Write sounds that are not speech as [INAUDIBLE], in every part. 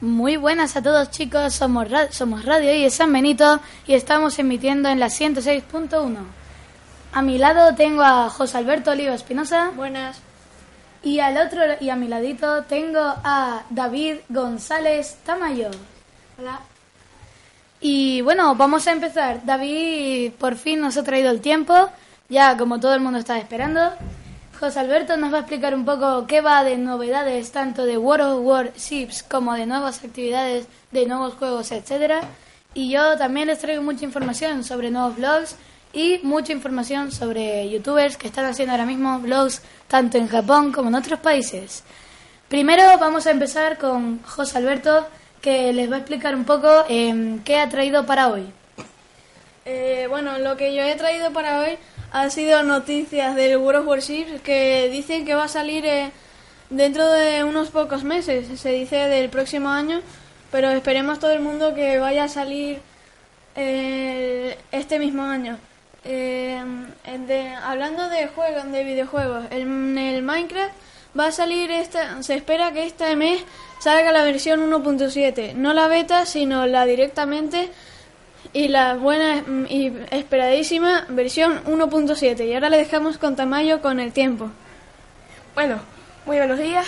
Muy buenas a todos chicos, somos, ra- somos Radio I de San Benito y estamos emitiendo en la 106.1. A mi lado tengo a José Alberto Oliva Espinosa Buenas. y al otro y a mi ladito tengo a David González Tamayo. Hola. Y bueno, vamos a empezar. David por fin nos ha traído el tiempo, ya como todo el mundo está esperando. José Alberto nos va a explicar un poco qué va de novedades tanto de World of Warships como de nuevas actividades, de nuevos juegos, etcétera. Y yo también les traigo mucha información sobre nuevos vlogs y mucha información sobre youtubers que están haciendo ahora mismo vlogs tanto en Japón como en otros países. Primero vamos a empezar con José Alberto que les va a explicar un poco em, qué ha traído para hoy. Eh, bueno, lo que yo he traído para hoy ha sido noticias del World of Warships que dicen que va a salir eh, dentro de unos pocos meses, se dice del próximo año, pero esperemos todo el mundo que vaya a salir eh, este mismo año. Eh, hablando de juegos, de videojuegos, en el Minecraft va a salir esta, se espera que este mes salga la versión 1.7, no la beta, sino la directamente y la buena y esperadísima versión 1.7. Y ahora le dejamos con Tamayo con el tiempo. Bueno, muy buenos días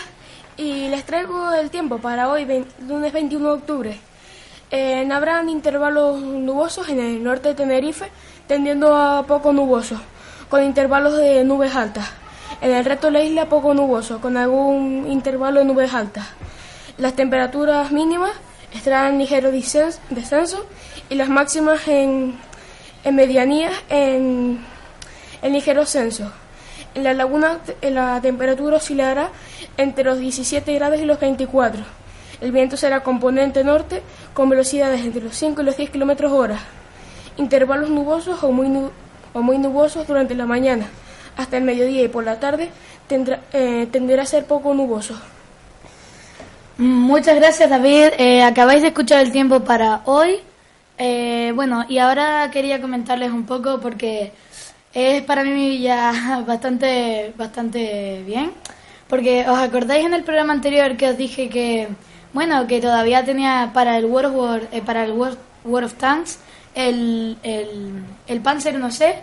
y les traigo el tiempo para hoy, lunes 21 de octubre. Eh, habrán intervalos nubosos en el norte de Tenerife, tendiendo a poco nuboso, con intervalos de nubes altas. En el resto de la isla poco nuboso, con algún intervalo de nubes altas. Las temperaturas mínimas estarán ligero descens- descenso y las máximas en, en medianías en, en ligero ascenso. En la laguna la temperatura oscilará entre los 17 grados y los 24. El viento será componente norte con velocidades entre los 5 y los 10 kilómetros hora. Intervalos nubosos o muy, nu- o muy nubosos durante la mañana. Hasta el mediodía y por la tarde tendrá, eh, tenderá a ser poco nuboso. Muchas gracias David, Eh, acabáis de escuchar el tiempo para hoy. Eh, bueno, y ahora quería comentarles un poco porque es para mí ya [LAUGHS] bastante, bastante bien. Porque os acordáis en el programa anterior que os dije que, bueno, que todavía tenía para el World War, eh, para el World, World of Tanks el, el, el Panzer no sé.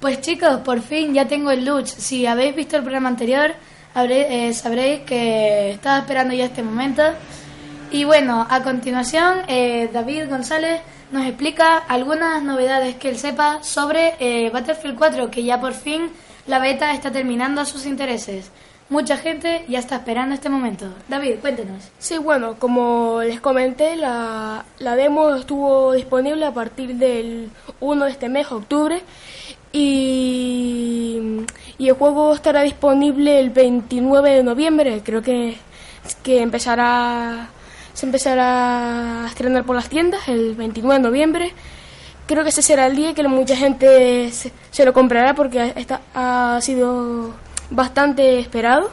Pues chicos, por fin ya tengo el Luch. Si habéis visto el programa anterior, habré- eh, sabréis que estaba esperando ya este momento. Y bueno, a continuación, eh, David González nos explica algunas novedades que él sepa sobre eh, Battlefield 4, que ya por fin la beta está terminando a sus intereses. Mucha gente ya está esperando este momento. David, cuéntenos. Sí, bueno, como les comenté, la, la demo estuvo disponible a partir del 1 de este mes, octubre, y, y el juego estará disponible el 29 de noviembre, creo que, que empezará, se empezará a estrenar por las tiendas el 29 de noviembre. Creo que ese será el día que mucha gente se, se lo comprará porque ha sido bastante esperado.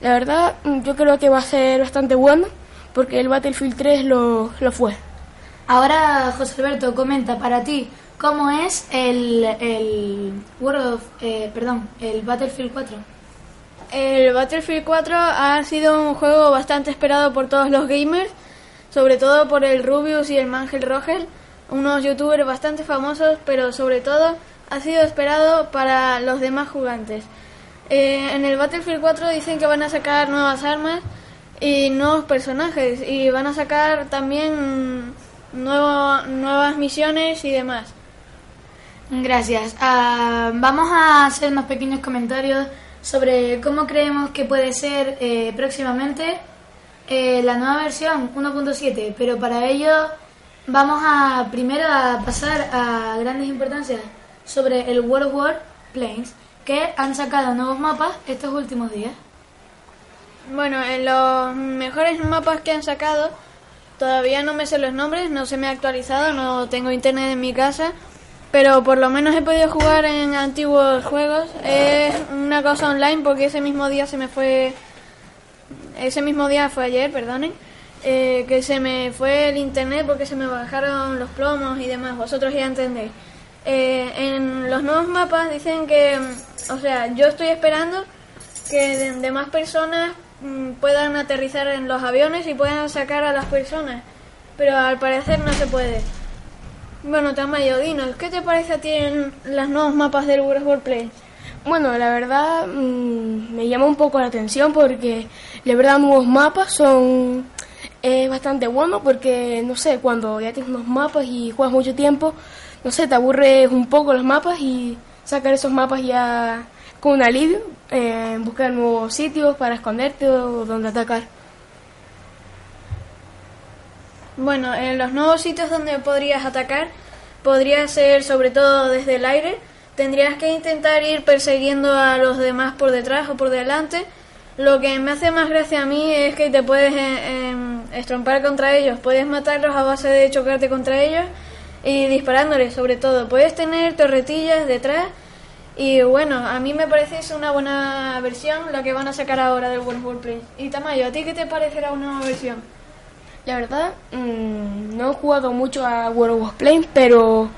La verdad, yo creo que va a ser bastante bueno porque el Battlefield 3 lo, lo fue. Ahora, José Alberto, comenta para ti cómo es el, el World of, eh, perdón, el Battlefield 4. El Battlefield 4 ha sido un juego bastante esperado por todos los gamers, sobre todo por el Rubius y el Mangel Rogel, unos youtubers bastante famosos, pero sobre todo ha sido esperado para los demás jugantes. Eh, en el Battlefield 4 dicen que van a sacar nuevas armas y nuevos personajes y van a sacar también nuevo- nuevas misiones y demás. Gracias. Ah, vamos a hacer unos pequeños comentarios sobre cómo creemos que puede ser eh, próximamente eh, la nueva versión 1.7, pero para ello vamos a primero a pasar a grandes importancias sobre el World War Planes, que han sacado nuevos mapas estos últimos días. Bueno, en los mejores mapas que han sacado, todavía no me sé los nombres, no se me ha actualizado, no tengo internet en mi casa, pero por lo menos he podido jugar en antiguos juegos. Es una cosa online porque ese mismo día se me fue, ese mismo día fue ayer, perdonen, eh, que se me fue el internet porque se me bajaron los plomos y demás, vosotros ya entendéis. Eh, en los nuevos mapas dicen que, mm, o sea, yo estoy esperando que de- demás personas mm, puedan aterrizar en los aviones y puedan sacar a las personas. Pero al parecer no se puede. Bueno, Tamayo, dinos, ¿qué te parece a ti los nuevos mapas del World War Play? Bueno, la verdad mm, me llama un poco la atención porque la verdad nuevos mapas son es bastante bueno porque no sé, cuando ya tienes unos mapas y juegas mucho tiempo, no sé, te aburres un poco los mapas y sacar esos mapas ya con un alivio, eh, buscar nuevos sitios para esconderte o donde atacar. Bueno, en los nuevos sitios donde podrías atacar, podría ser sobre todo desde el aire. Tendrías que intentar ir persiguiendo a los demás por detrás o por delante. Lo que me hace más gracia a mí es que te puedes eh, em, estrompar contra ellos, puedes matarlos a base de chocarte contra ellos y disparándoles sobre todo. Puedes tener torretillas detrás y bueno, a mí me parece es una buena versión la que van a sacar ahora del World War Play. Y Tamayo, ¿a ti qué te parecerá una nueva versión? La verdad, mm, no he jugado mucho a World of Planes, pero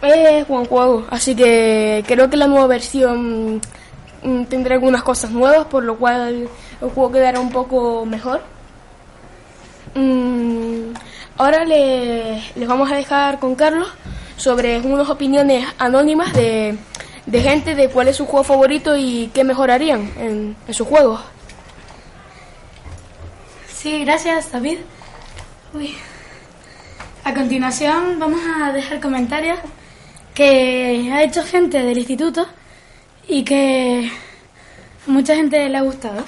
es buen juego. Así que creo que la nueva versión mm, tendrá algunas cosas nuevas, por lo cual el juego quedará un poco mejor. Mm, ahora le- les vamos a dejar con Carlos sobre unas opiniones anónimas de, de gente de cuál es su juego favorito y qué mejorarían en, en sus juegos. Sí, gracias, David. Uy. A continuación vamos a dejar comentarios que ha hecho gente del instituto y que a mucha gente le ha gustado.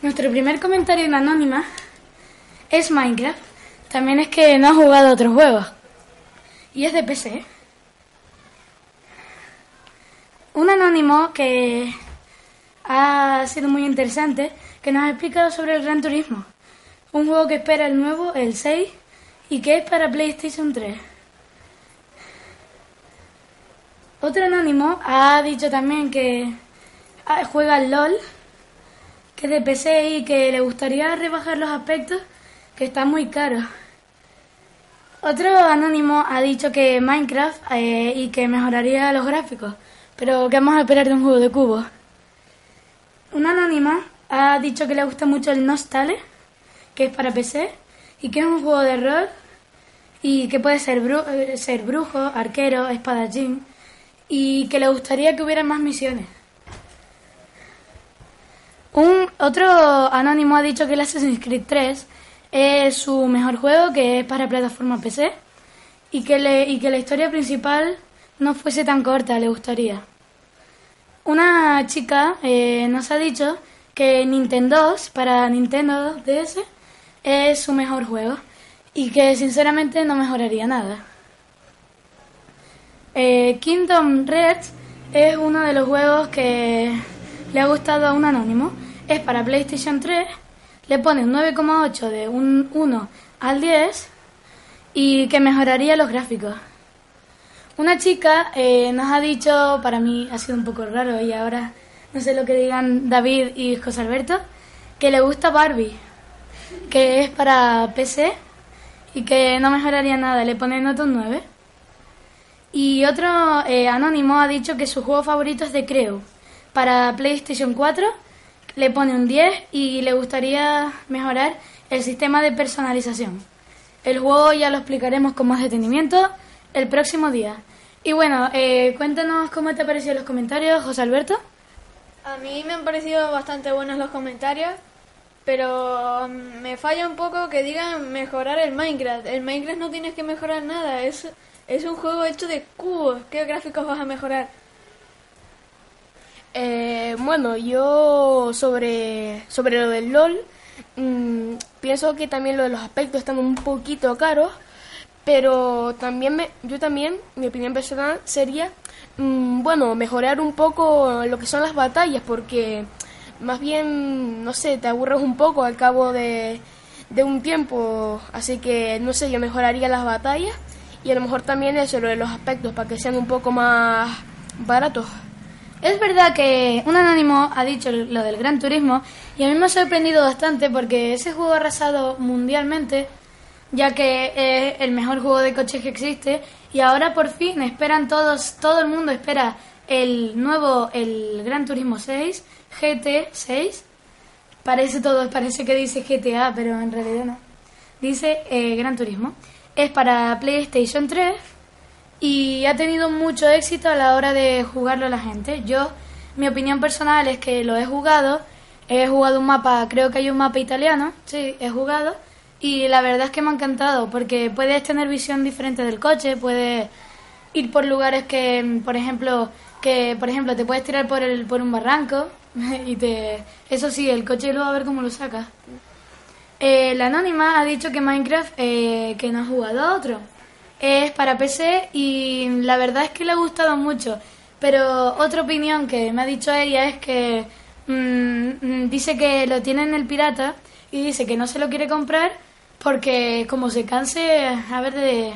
Nuestro primer comentario en anónima es Minecraft. También es que no ha jugado otros juegos. Y es de PC. Un anónimo que ha sido muy interesante, que nos ha explicado sobre el Gran Turismo. Un juego que espera el nuevo, el 6, y que es para PlayStation 3. Otro anónimo ha dicho también que ah, juega al LOL, que es de PC y que le gustaría rebajar los aspectos, que están muy caros. Otro anónimo ha dicho que Minecraft eh, y que mejoraría los gráficos, pero que vamos a esperar de un juego de cubos. Una anónima ha dicho que le gusta mucho el Nostale, que es para PC, y que es un juego de rol, y que puede ser, bru- eh, ser brujo, arquero, espadachín, y que le gustaría que hubiera más misiones. Un otro anónimo ha dicho que el Assassin's Creed 3 es su mejor juego, que es para plataforma PC, y que, le, y que la historia principal no fuese tan corta, le gustaría. Una chica eh, nos ha dicho que Nintendo para Nintendo DS es su mejor juego y que sinceramente no mejoraría nada. Eh, Kingdom Hearts es uno de los juegos que le ha gustado a un anónimo. Es para PlayStation 3, le pone un 9,8 de un 1 al 10 y que mejoraría los gráficos. Una chica eh, nos ha dicho, para mí ha sido un poco raro y ahora no sé lo que digan David y José Alberto, que le gusta Barbie, que es para PC y que no mejoraría nada, le pone nota un 9. Y otro eh, anónimo ha dicho que su juego favorito es The Crew. Para PlayStation 4 le pone un 10 y le gustaría mejorar el sistema de personalización. El juego ya lo explicaremos con más detenimiento el próximo día. Y bueno, eh, cuéntanos cómo te parecieron los comentarios, José Alberto. A mí me han parecido bastante buenos los comentarios, pero mm, me falla un poco que digan mejorar el Minecraft. El Minecraft no tienes que mejorar nada, es, es un juego hecho de cubos. ¿Qué gráficos vas a mejorar? Eh, bueno, yo sobre, sobre lo del LOL, mm, pienso que también lo de los aspectos están un poquito caros, pero también me, yo también, mi opinión personal sería, mm, bueno, mejorar un poco lo que son las batallas, porque más bien, no sé, te aburres un poco al cabo de, de un tiempo, así que, no sé, yo mejoraría las batallas y a lo mejor también eso, lo de los aspectos, para que sean un poco más baratos. Es verdad que un anónimo ha dicho lo del Gran Turismo y a mí me ha sorprendido bastante porque ese juego ha arrasado mundialmente, ya que es el mejor juego de coches que existe y ahora por fin esperan todos, todo el mundo espera el nuevo, el Gran Turismo 6, GT6. Parece todo, parece que dice GTA, pero en realidad no. Dice eh, Gran Turismo. Es para PlayStation 3 y ha tenido mucho éxito a la hora de jugarlo a la gente. Yo, mi opinión personal es que lo he jugado. He jugado un mapa, creo que hay un mapa italiano, sí, he jugado. Y la verdad es que me ha encantado porque puedes tener visión diferente del coche, puedes ir por lugares que, por ejemplo, que por ejemplo te puedes tirar por el por un barranco [LAUGHS] y te eso sí, el coche luego a ver cómo lo sacas. Eh, la anónima ha dicho que Minecraft eh, que no ha jugado a otro. Es para PC y la verdad es que le ha gustado mucho. Pero otra opinión que me ha dicho ella es que mm, mm, dice que lo tiene en el pirata y dice que no se lo quiere comprar porque como se canse, a ver de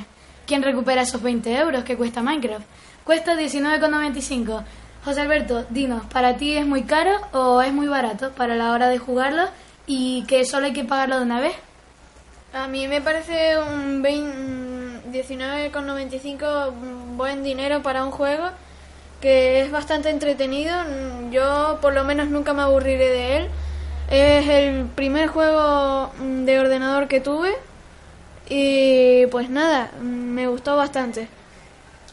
quién recupera esos 20 euros que cuesta Minecraft. Cuesta 19,95. José Alberto, dinos, ¿para ti es muy caro o es muy barato para la hora de jugarlo y que solo hay que pagarlo de una vez? A mí me parece un 19,95 buen dinero para un juego que es bastante entretenido. Yo por lo menos nunca me aburriré de él. Es el primer juego de ordenador que tuve y pues nada, me gustó bastante.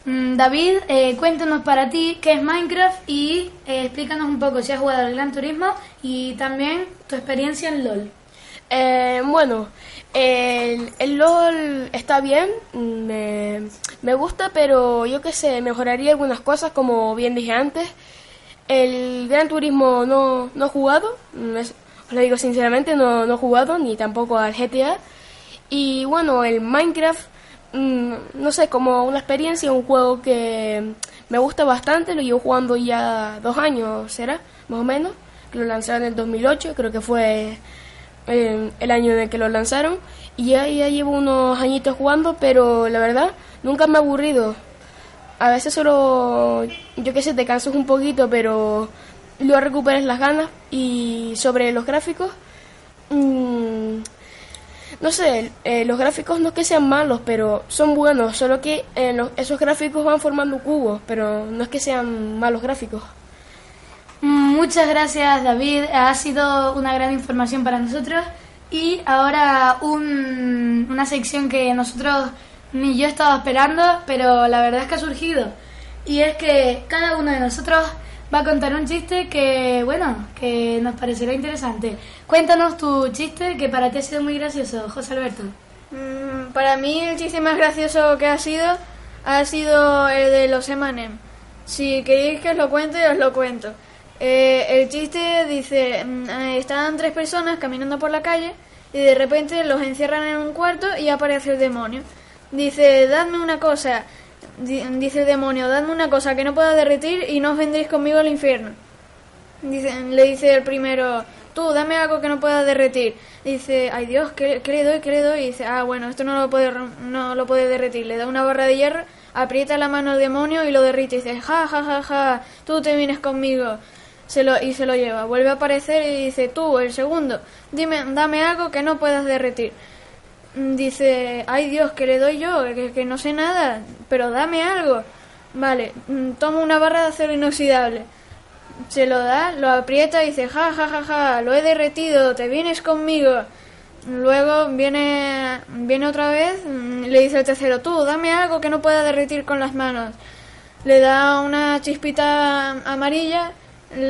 Mm, David, eh, cuéntanos para ti qué es Minecraft y eh, explícanos un poco si has jugado al Gran Turismo y también tu experiencia en LOL. Eh, bueno, el, el, LOL está bien, me, me gusta, pero yo qué sé, mejoraría algunas cosas, como bien dije antes. El Gran Turismo no, no he jugado, lo digo sinceramente, no, no he jugado, ni tampoco al GTA. Y bueno, el Minecraft, mmm, no sé, como una experiencia, un juego que me gusta bastante, lo llevo jugando ya dos años, será, más o menos, lo lanzaron en el 2008, creo que fue el año en el que lo lanzaron, y ya, ya llevo unos añitos jugando, pero la verdad, nunca me he aburrido. A veces solo, yo qué sé, te cansas un poquito, pero luego recuperas las ganas. Y sobre los gráficos, mmm, no sé, eh, los gráficos no es que sean malos, pero son buenos, solo que eh, esos gráficos van formando cubos, pero no es que sean malos gráficos. Muchas gracias David, ha sido una gran información para nosotros y ahora un, una sección que nosotros ni yo estaba esperando, pero la verdad es que ha surgido y es que cada uno de nosotros va a contar un chiste que, bueno, que nos parecerá interesante. Cuéntanos tu chiste que para ti ha sido muy gracioso, José Alberto. Mm, para mí el chiste más gracioso que ha sido ha sido el de los Emanem. Si queréis que os lo cuente, os lo cuento. Eh, el chiste dice, mm, estaban tres personas caminando por la calle y de repente los encierran en un cuarto y aparece el demonio. Dice, dadme una cosa, dice el demonio, dadme una cosa que no pueda derretir y no os vendréis conmigo al infierno. Dice, le dice el primero, tú, dame algo que no pueda derretir. Dice, ay Dios, ¿qué, qué le doy? ¿Qué le doy? Y dice, ah, bueno, esto no lo puede, no lo puede derretir. Le da una barra de hierro, aprieta la mano al demonio y lo derrite. Y dice, ja, ja, ja, ja, tú te vienes conmigo. Se lo, y se lo lleva. Vuelve a aparecer y dice, tú, el segundo, dime, dame algo que no puedas derretir. Dice, ay Dios, ¿qué le doy yo? Que, no sé nada, pero dame algo. Vale, toma una barra de acero inoxidable. Se lo da, lo aprieta y dice, ja, ja, ja, ja, lo he derretido, te vienes conmigo. Luego viene, viene otra vez, le dice el tercero, tú, dame algo que no pueda derretir con las manos. Le da una chispita amarilla,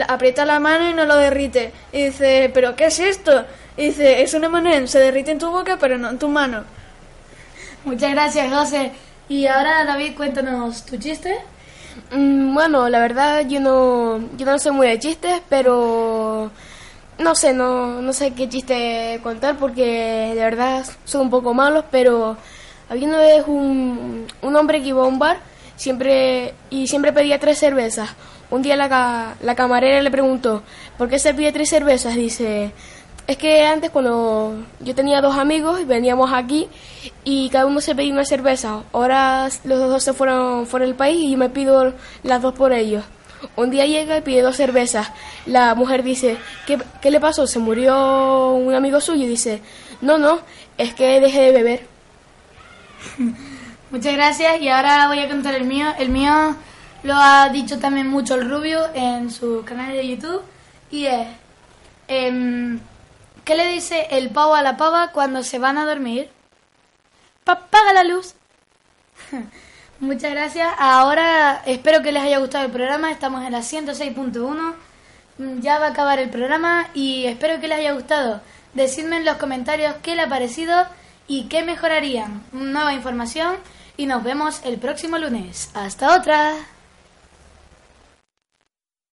aprieta la mano y no lo derrite. Y dice, ¿pero qué es esto? Y dice, es un M&M, se derrite en tu boca, pero no en tu mano. Muchas gracias, José. Y ahora, David, cuéntanos tu chiste. Mm, bueno, la verdad yo no, yo no soy muy de chistes, pero no sé, no, no sé qué chiste contar porque de verdad son un poco malos, pero había una vez un, un hombre que iba a un bar siempre y siempre pedía tres cervezas. Un día la, la camarera le preguntó, ¿por qué se pide tres cervezas? Dice, es que antes cuando yo tenía dos amigos veníamos aquí y cada uno se pedía una cerveza. Ahora los dos se fueron fuera del país y yo me pido las dos por ellos. Un día llega y pide dos cervezas. La mujer dice, ¿qué, ¿qué le pasó? ¿Se murió un amigo suyo? Y dice, no, no, es que dejé de beber. [LAUGHS] Muchas gracias y ahora voy a contar el mío. El mío lo ha dicho también mucho el Rubio en su canal de YouTube y es em, ¿qué le dice el pavo a la pava cuando se van a dormir? Apaga la luz. [LAUGHS] Muchas gracias. Ahora espero que les haya gustado el programa. Estamos en la 106.1. Mm, Ya va a acabar el programa y espero que les haya gustado. Decidme en los comentarios qué les ha parecido y qué mejorarían. Nueva información y nos vemos el próximo lunes. Hasta otra.